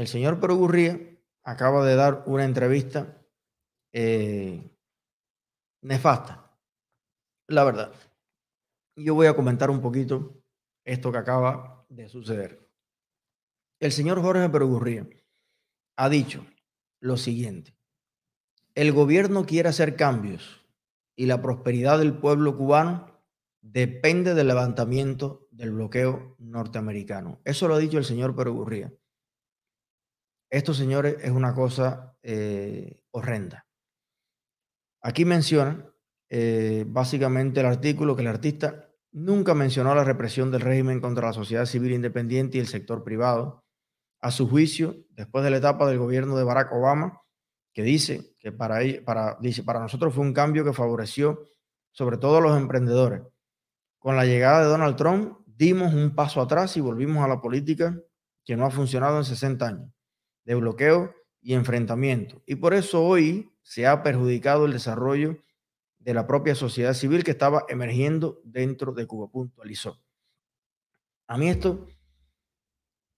el señor Perugurría acaba de dar una entrevista eh, nefasta, la verdad. Yo voy a comentar un poquito esto que acaba de suceder. El señor Jorge Perugurría ha dicho lo siguiente. El gobierno quiere hacer cambios y la prosperidad del pueblo cubano depende del levantamiento del bloqueo norteamericano. Eso lo ha dicho el señor Perugurría. Esto, señores, es una cosa eh, horrenda. Aquí menciona eh, básicamente el artículo que el artista nunca mencionó la represión del régimen contra la sociedad civil independiente y el sector privado. A su juicio, después de la etapa del gobierno de Barack Obama, que dice que para, para, dice, para nosotros fue un cambio que favoreció sobre todo a los emprendedores. Con la llegada de Donald Trump, dimos un paso atrás y volvimos a la política que no ha funcionado en 60 años, de bloqueo y enfrentamiento. Y por eso hoy se ha perjudicado el desarrollo de la propia sociedad civil que estaba emergiendo dentro de Cuba, puntualizó. A mí esto,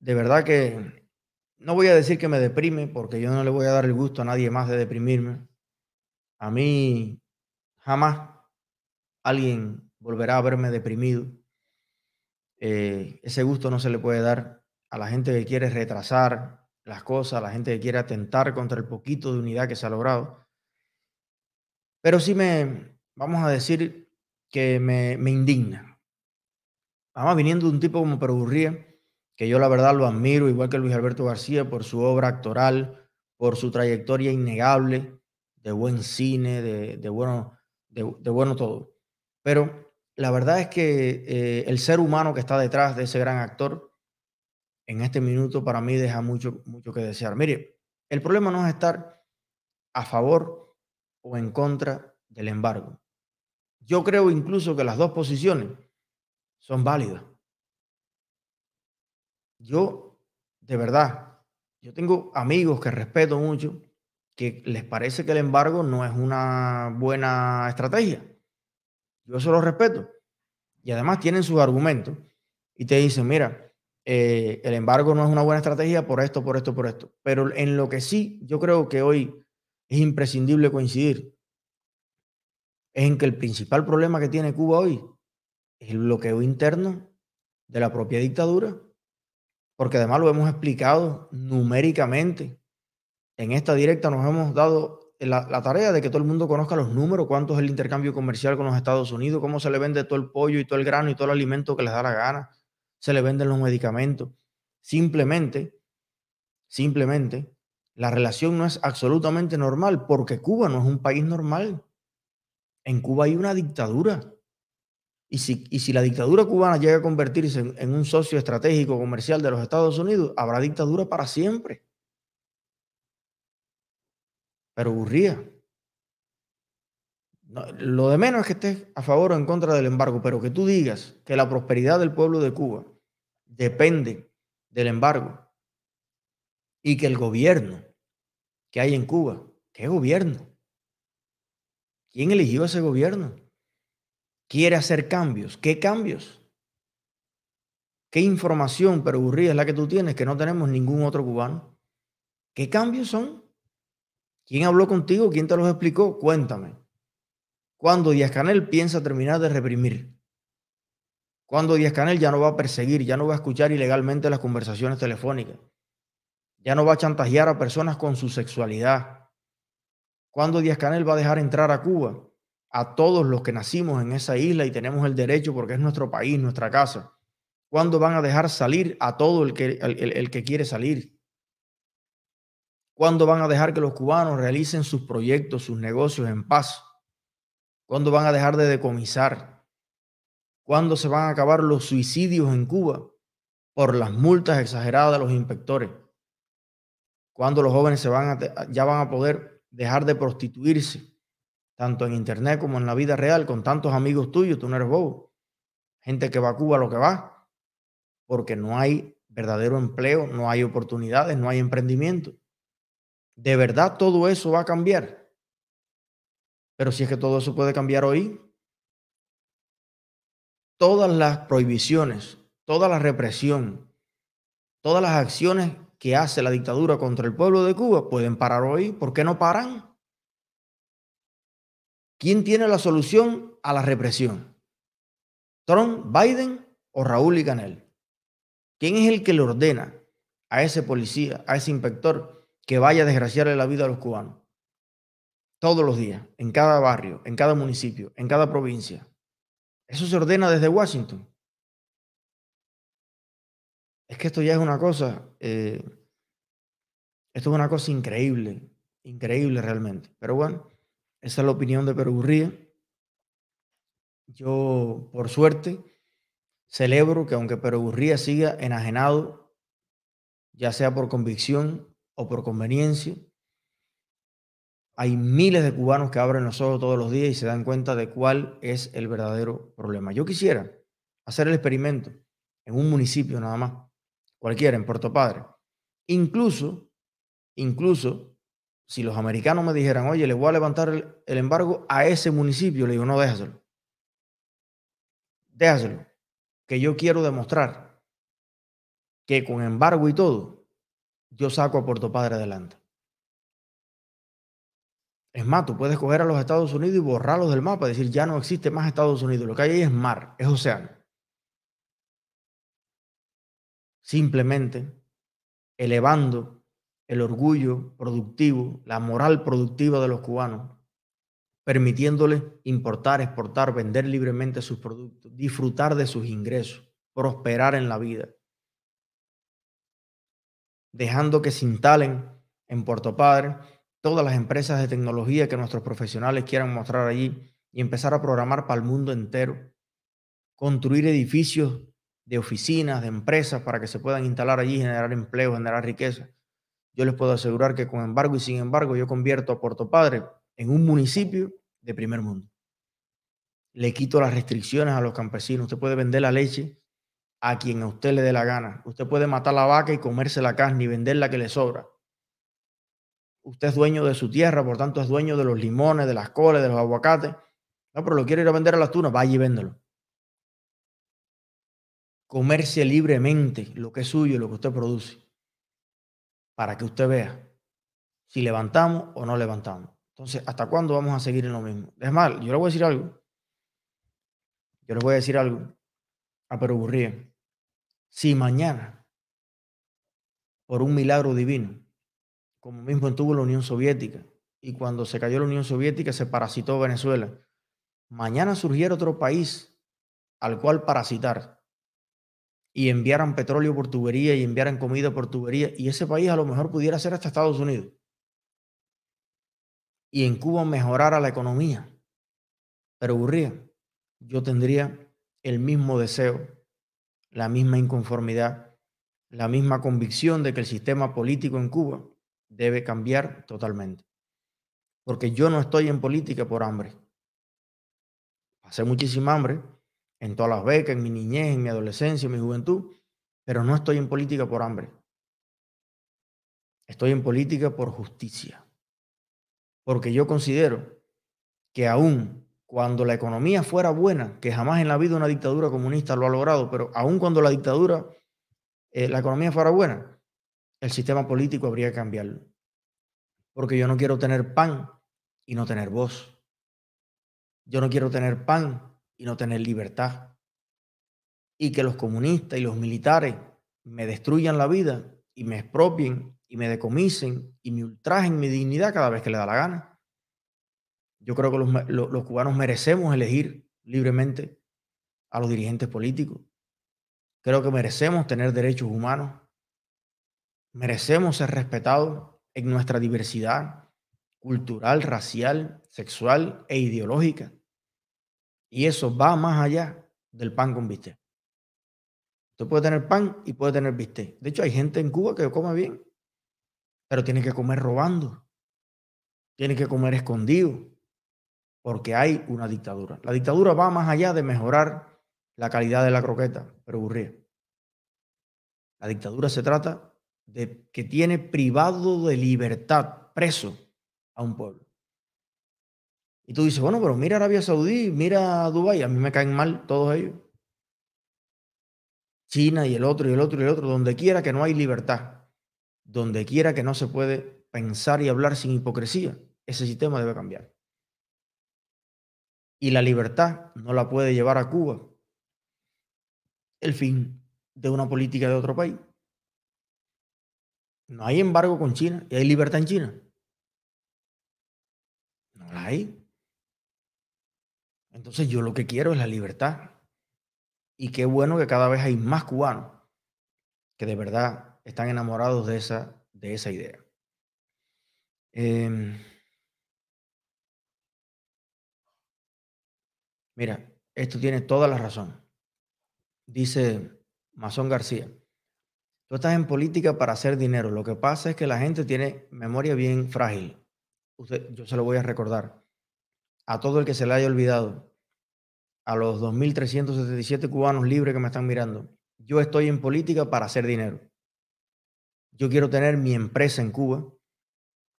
de verdad que no voy a decir que me deprime, porque yo no le voy a dar el gusto a nadie más de deprimirme. A mí jamás alguien volverá a verme deprimido. Eh, ese gusto no se le puede dar a la gente que quiere retrasar las cosas, la gente que quiere atentar contra el poquito de unidad que se ha logrado. Pero sí me, vamos a decir que me, me indigna. Además, viniendo de un tipo como Perugurría, que yo la verdad lo admiro, igual que Luis Alberto García, por su obra actoral, por su trayectoria innegable, de buen cine, de, bueno, de, bueno todo. Pero la verdad es que eh, el ser humano que está detrás de ese gran actor, en este minuto para mí deja mucho, mucho que desear. Mire, el problema no es estar a favor o en contra del embargo. Yo creo incluso que las dos posiciones son válidas. Yo, de verdad, yo tengo amigos que respeto mucho que les parece que el embargo no es una buena estrategia. Yo eso lo respeto. Y además tienen sus argumentos y te dicen, mira, eh, el embargo no es una buena estrategia por esto, por esto, por esto. Pero en lo que sí, yo creo que hoy es imprescindible coincidir es en que el principal problema que tiene Cuba hoy es el bloqueo interno de la propia dictadura, porque además lo hemos explicado numéricamente. En esta directa nos hemos dado la, la, tarea de que todo el mundo conozca los números, cuánto es el intercambio comercial con los Estados Unidos, cómo se le vende todo el pollo y todo el grano y todo el alimento que les da la gana, se le venden los medicamentos. Simplemente, simplemente, la relación no es absolutamente normal porque Cuba no es un país normal. En Cuba hay una dictadura. Y si, y si la dictadura cubana llega a convertirse en, un socio estratégico comercial de los Estados Unidos, habrá dictadura para siempre. Pero aburría. lo de menos es que estés a favor o en contra del embargo, pero que tú digas que la prosperidad del pueblo de Cuba depende del embargo y que el gobierno que hay en Cuba. ¿Qué gobierno? ¿Quién eligió ese gobierno? ¿Quiere hacer cambios? ¿Qué cambios? ¿Qué información perurría es la que tú tienes que no tenemos ningún otro cubano? ¿Qué cambios son? ¿Quién habló contigo? ¿Quién te los explicó? Cuéntame. ¿Cuándo Díaz Canel piensa terminar de reprimir? ¿Cuándo Díaz Canel ya no va a perseguir, ya no va a escuchar ilegalmente las conversaciones telefónicas? Ya no va a chantajear a personas con su sexualidad. ¿Cuándo Díaz Canel va a dejar entrar a Cuba a todos los que nacimos en esa isla y tenemos el derecho porque es nuestro país, nuestra casa? ¿Cuándo van a dejar salir a todo el que, el, que quiere salir? ¿Cuándo van a dejar que los cubanos realicen sus proyectos, sus negocios en paz? ¿Cuándo van a dejar de decomisar? ¿Cuándo se van a acabar los suicidios en Cuba por las multas exageradas de los inspectores? cuando los jóvenes se van ya van a poder dejar de prostituirse, tanto en internet como en la vida real, con tantos amigos tuyos, tú no eres bobo. Gente que va a Cuba lo que va, porque no hay verdadero empleo, no hay oportunidades, no hay emprendimiento. ¿De verdad todo eso va a cambiar? Pero si es que todo eso puede cambiar hoy, todas las prohibiciones, toda la represión, todas las acciones que hace la dictadura contra el pueblo de Cuba, pueden parar hoy. ¿Por qué no paran? ¿Quién tiene la solución a la represión? ¿Trump, Biden o Raúl y Canel? ¿Quién es el que le ordena a ese policía, a ese inspector, que vaya a desgraciarle la vida a los cubanos? Todos los días, en cada barrio, en cada municipio, en cada provincia. Eso se ordena desde Washington. Es que esto ya es una cosa, eh, esto es una cosa increíble, increíble realmente. Pero bueno, esa es la opinión de Perugurría. Yo, por suerte, celebro que aunque Perugurría siga enajenado, ya sea por convicción o por conveniencia, hay miles de cubanos que abren los ojos todos los días y se dan cuenta de cuál es el verdadero problema. Yo quisiera hacer el experimento en un municipio nada más cualquiera, en Puerto Padre. Incluso, incluso, si los americanos me dijeran, oye, le voy a levantar el, embargo a ese municipio, le digo, no, déjaselo. Déjaselo. Que yo quiero demostrar que con embargo y todo, yo saco a Puerto Padre adelante. Es más, tú puedes coger a los Estados Unidos y borrarlos del mapa, decir, ya no existe más Estados Unidos. Lo que hay ahí es mar, es océano. simplemente elevando el orgullo productivo, la moral productiva de los cubanos, permitiéndoles importar, exportar, vender libremente sus productos, disfrutar de sus ingresos, prosperar en la vida, dejando que se instalen en Puerto Padre todas las empresas de tecnología que nuestros profesionales quieran mostrar allí y empezar a programar para el mundo entero, construir edificios de oficinas, de empresas, para que se puedan instalar allí, generar empleo, generar riqueza. Yo les puedo asegurar que con embargo y sin embargo yo convierto a Puerto Padre en un municipio de primer mundo. Le quito las restricciones a los campesinos. Usted puede vender la leche a quien a usted le dé la gana. Usted puede matar la vaca y comerse la carne y vender la que le sobra. Usted es dueño de su tierra, por tanto es dueño de los limones, de las coles, de los aguacates. No, pero lo quiere ir a vender a las tunas, vaya y véndelo comerse libremente lo que es suyo, lo que usted produce, para que usted vea si levantamos o no levantamos. Entonces, ¿hasta cuándo vamos a seguir en lo mismo? Es mal, yo le voy a decir algo. Yo le voy a decir algo a Perú Si mañana, por un milagro divino, como mismo estuvo la Unión Soviética, y cuando se cayó la Unión Soviética se parasitó Venezuela, mañana surgiera otro país al cual parasitar, y enviaran petróleo por tubería y enviaran comida por tubería, y ese país a lo mejor pudiera ser hasta Estados Unidos. Y en Cuba mejorara la economía. Pero ocurría, yo tendría el mismo deseo, la misma inconformidad, la misma convicción de que el sistema político en Cuba debe cambiar totalmente. Porque yo no estoy en política por hambre. Pasé muchísima hambre, en todas las becas, en mi niñez, en mi adolescencia, en mi juventud, pero no estoy en política por hambre. Estoy en política por justicia. Porque yo considero que aún cuando la economía fuera buena, que jamás en la vida una dictadura comunista lo ha logrado, pero aún cuando la dictadura, eh, la economía fuera buena, el sistema político habría que cambiarlo. Porque yo no quiero tener pan y no tener voz. Yo no quiero tener pan y no tener libertad. Y que los comunistas y los militares me destruyan la vida y me expropien y me decomisen y me ultrajen mi dignidad cada vez que le da la gana. Yo creo que los, los cubanos merecemos elegir libremente a los dirigentes políticos. Creo que merecemos tener derechos humanos. Merecemos ser respetados en nuestra diversidad cultural, racial, sexual e ideológica. Y eso va más allá del pan con bistec. Usted puede tener pan y puede tener bistec. De hecho, hay gente en Cuba que come bien, pero tiene que comer robando. Tiene que comer escondido, porque hay una dictadura. La dictadura va más allá de mejorar la calidad de la croqueta, pero aburría. La dictadura se trata de que tiene privado de libertad, preso a un pueblo. Y tú dices, bueno, pero mira Arabia Saudí, mira Dubái, a mí me caen mal todos ellos. China y el otro y el otro y el otro, donde quiera que no hay libertad. donde quiera que no se puede pensar y hablar sin hipocresía, ese sistema debe cambiar. Y la libertad no la puede llevar a Cuba el fin de una política de otro país. No hay embargo con China y hay libertad en China. No la hay. Entonces yo lo que quiero es la libertad. Y qué bueno que cada vez hay más cubanos que de verdad están enamorados de esa, de esa idea. Em, mira, esto tiene toda la razón. Dice Masón García. Tú estás en política para hacer dinero. Lo que pasa es que la gente tiene memoria bien frágil. yo se lo voy a recordar. A todo el que se le haya olvidado, a los 2.377 cubanos libres que me están mirando, yo estoy en política para hacer dinero. Yo quiero tener mi empresa en Cuba.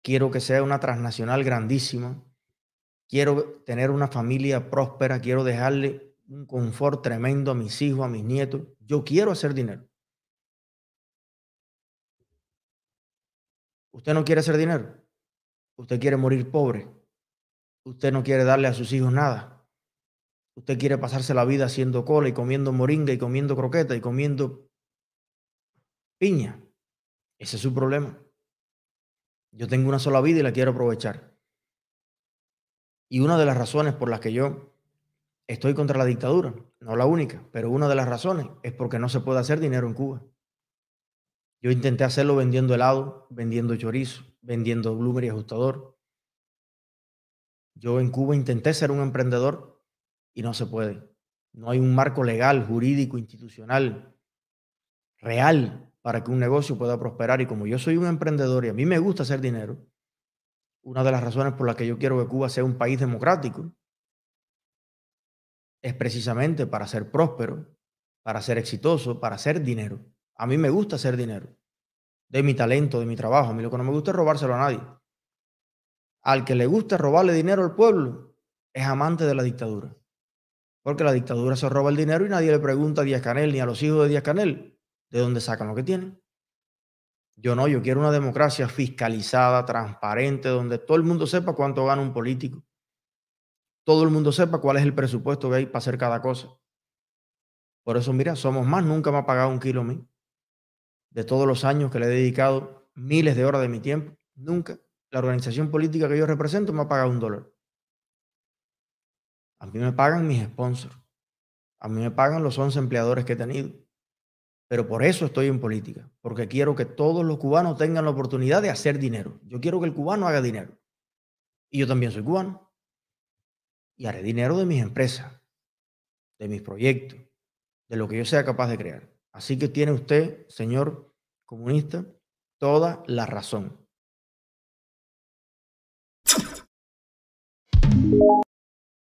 Quiero que sea una transnacional grandísima. Quiero tener una familia próspera. Quiero dejarle un confort tremendo a mis hijos, a mis nietos. Yo quiero hacer dinero. Usted no quiere hacer dinero. Usted quiere morir pobre. Usted no quiere darle a sus hijos nada. Usted quiere pasarse la vida haciendo cola y comiendo moringa y comiendo croqueta y comiendo piña. Ese es su problema. Yo tengo una sola vida y la quiero aprovechar. Y una de las razones por las que yo estoy contra la dictadura, no la única, pero una de las razones es porque no se puede hacer dinero en Cuba. Yo intenté hacerlo vendiendo helado, vendiendo chorizo, vendiendo bloomer y ajustador. Yo en Cuba intenté ser un emprendedor y no se puede. No hay un marco legal, jurídico, institucional, real para que un negocio pueda prosperar. Y como yo soy un emprendedor y a mí me gusta hacer dinero, una de las razones por las que yo quiero que Cuba sea un país democrático es precisamente para ser próspero, para ser exitoso, para hacer dinero. A mí me gusta hacer dinero. De mi talento, de mi trabajo. A mí lo que no me gusta es robárselo a nadie. Al que le gusta robarle dinero al pueblo es amante de la dictadura. Porque la dictadura se roba el dinero y nadie le pregunta a Díaz Canel ni a los hijos de Díaz Canel de dónde sacan lo que tienen. Yo no, yo quiero una democracia fiscalizada, transparente, donde todo el mundo sepa cuánto gana un político. Todo el mundo sepa cuál es el presupuesto que hay para hacer cada cosa. Por eso, mira, somos más, nunca me ha pagado un kilo a mí de todos los años que le he dedicado miles de horas de mi tiempo, nunca la organización política que yo represento me ha pagado un dólar. A mí me pagan mis sponsors. A mí me pagan los 11 empleadores que he tenido. Pero por eso estoy en política, porque quiero que todos los cubanos tengan la oportunidad de hacer dinero. Yo quiero que el cubano haga dinero. Y yo también soy cubano. Y haré dinero de mis empresas, de mis proyectos, de lo que yo sea capaz de crear. Así que tiene usted, señor comunista, toda la razón.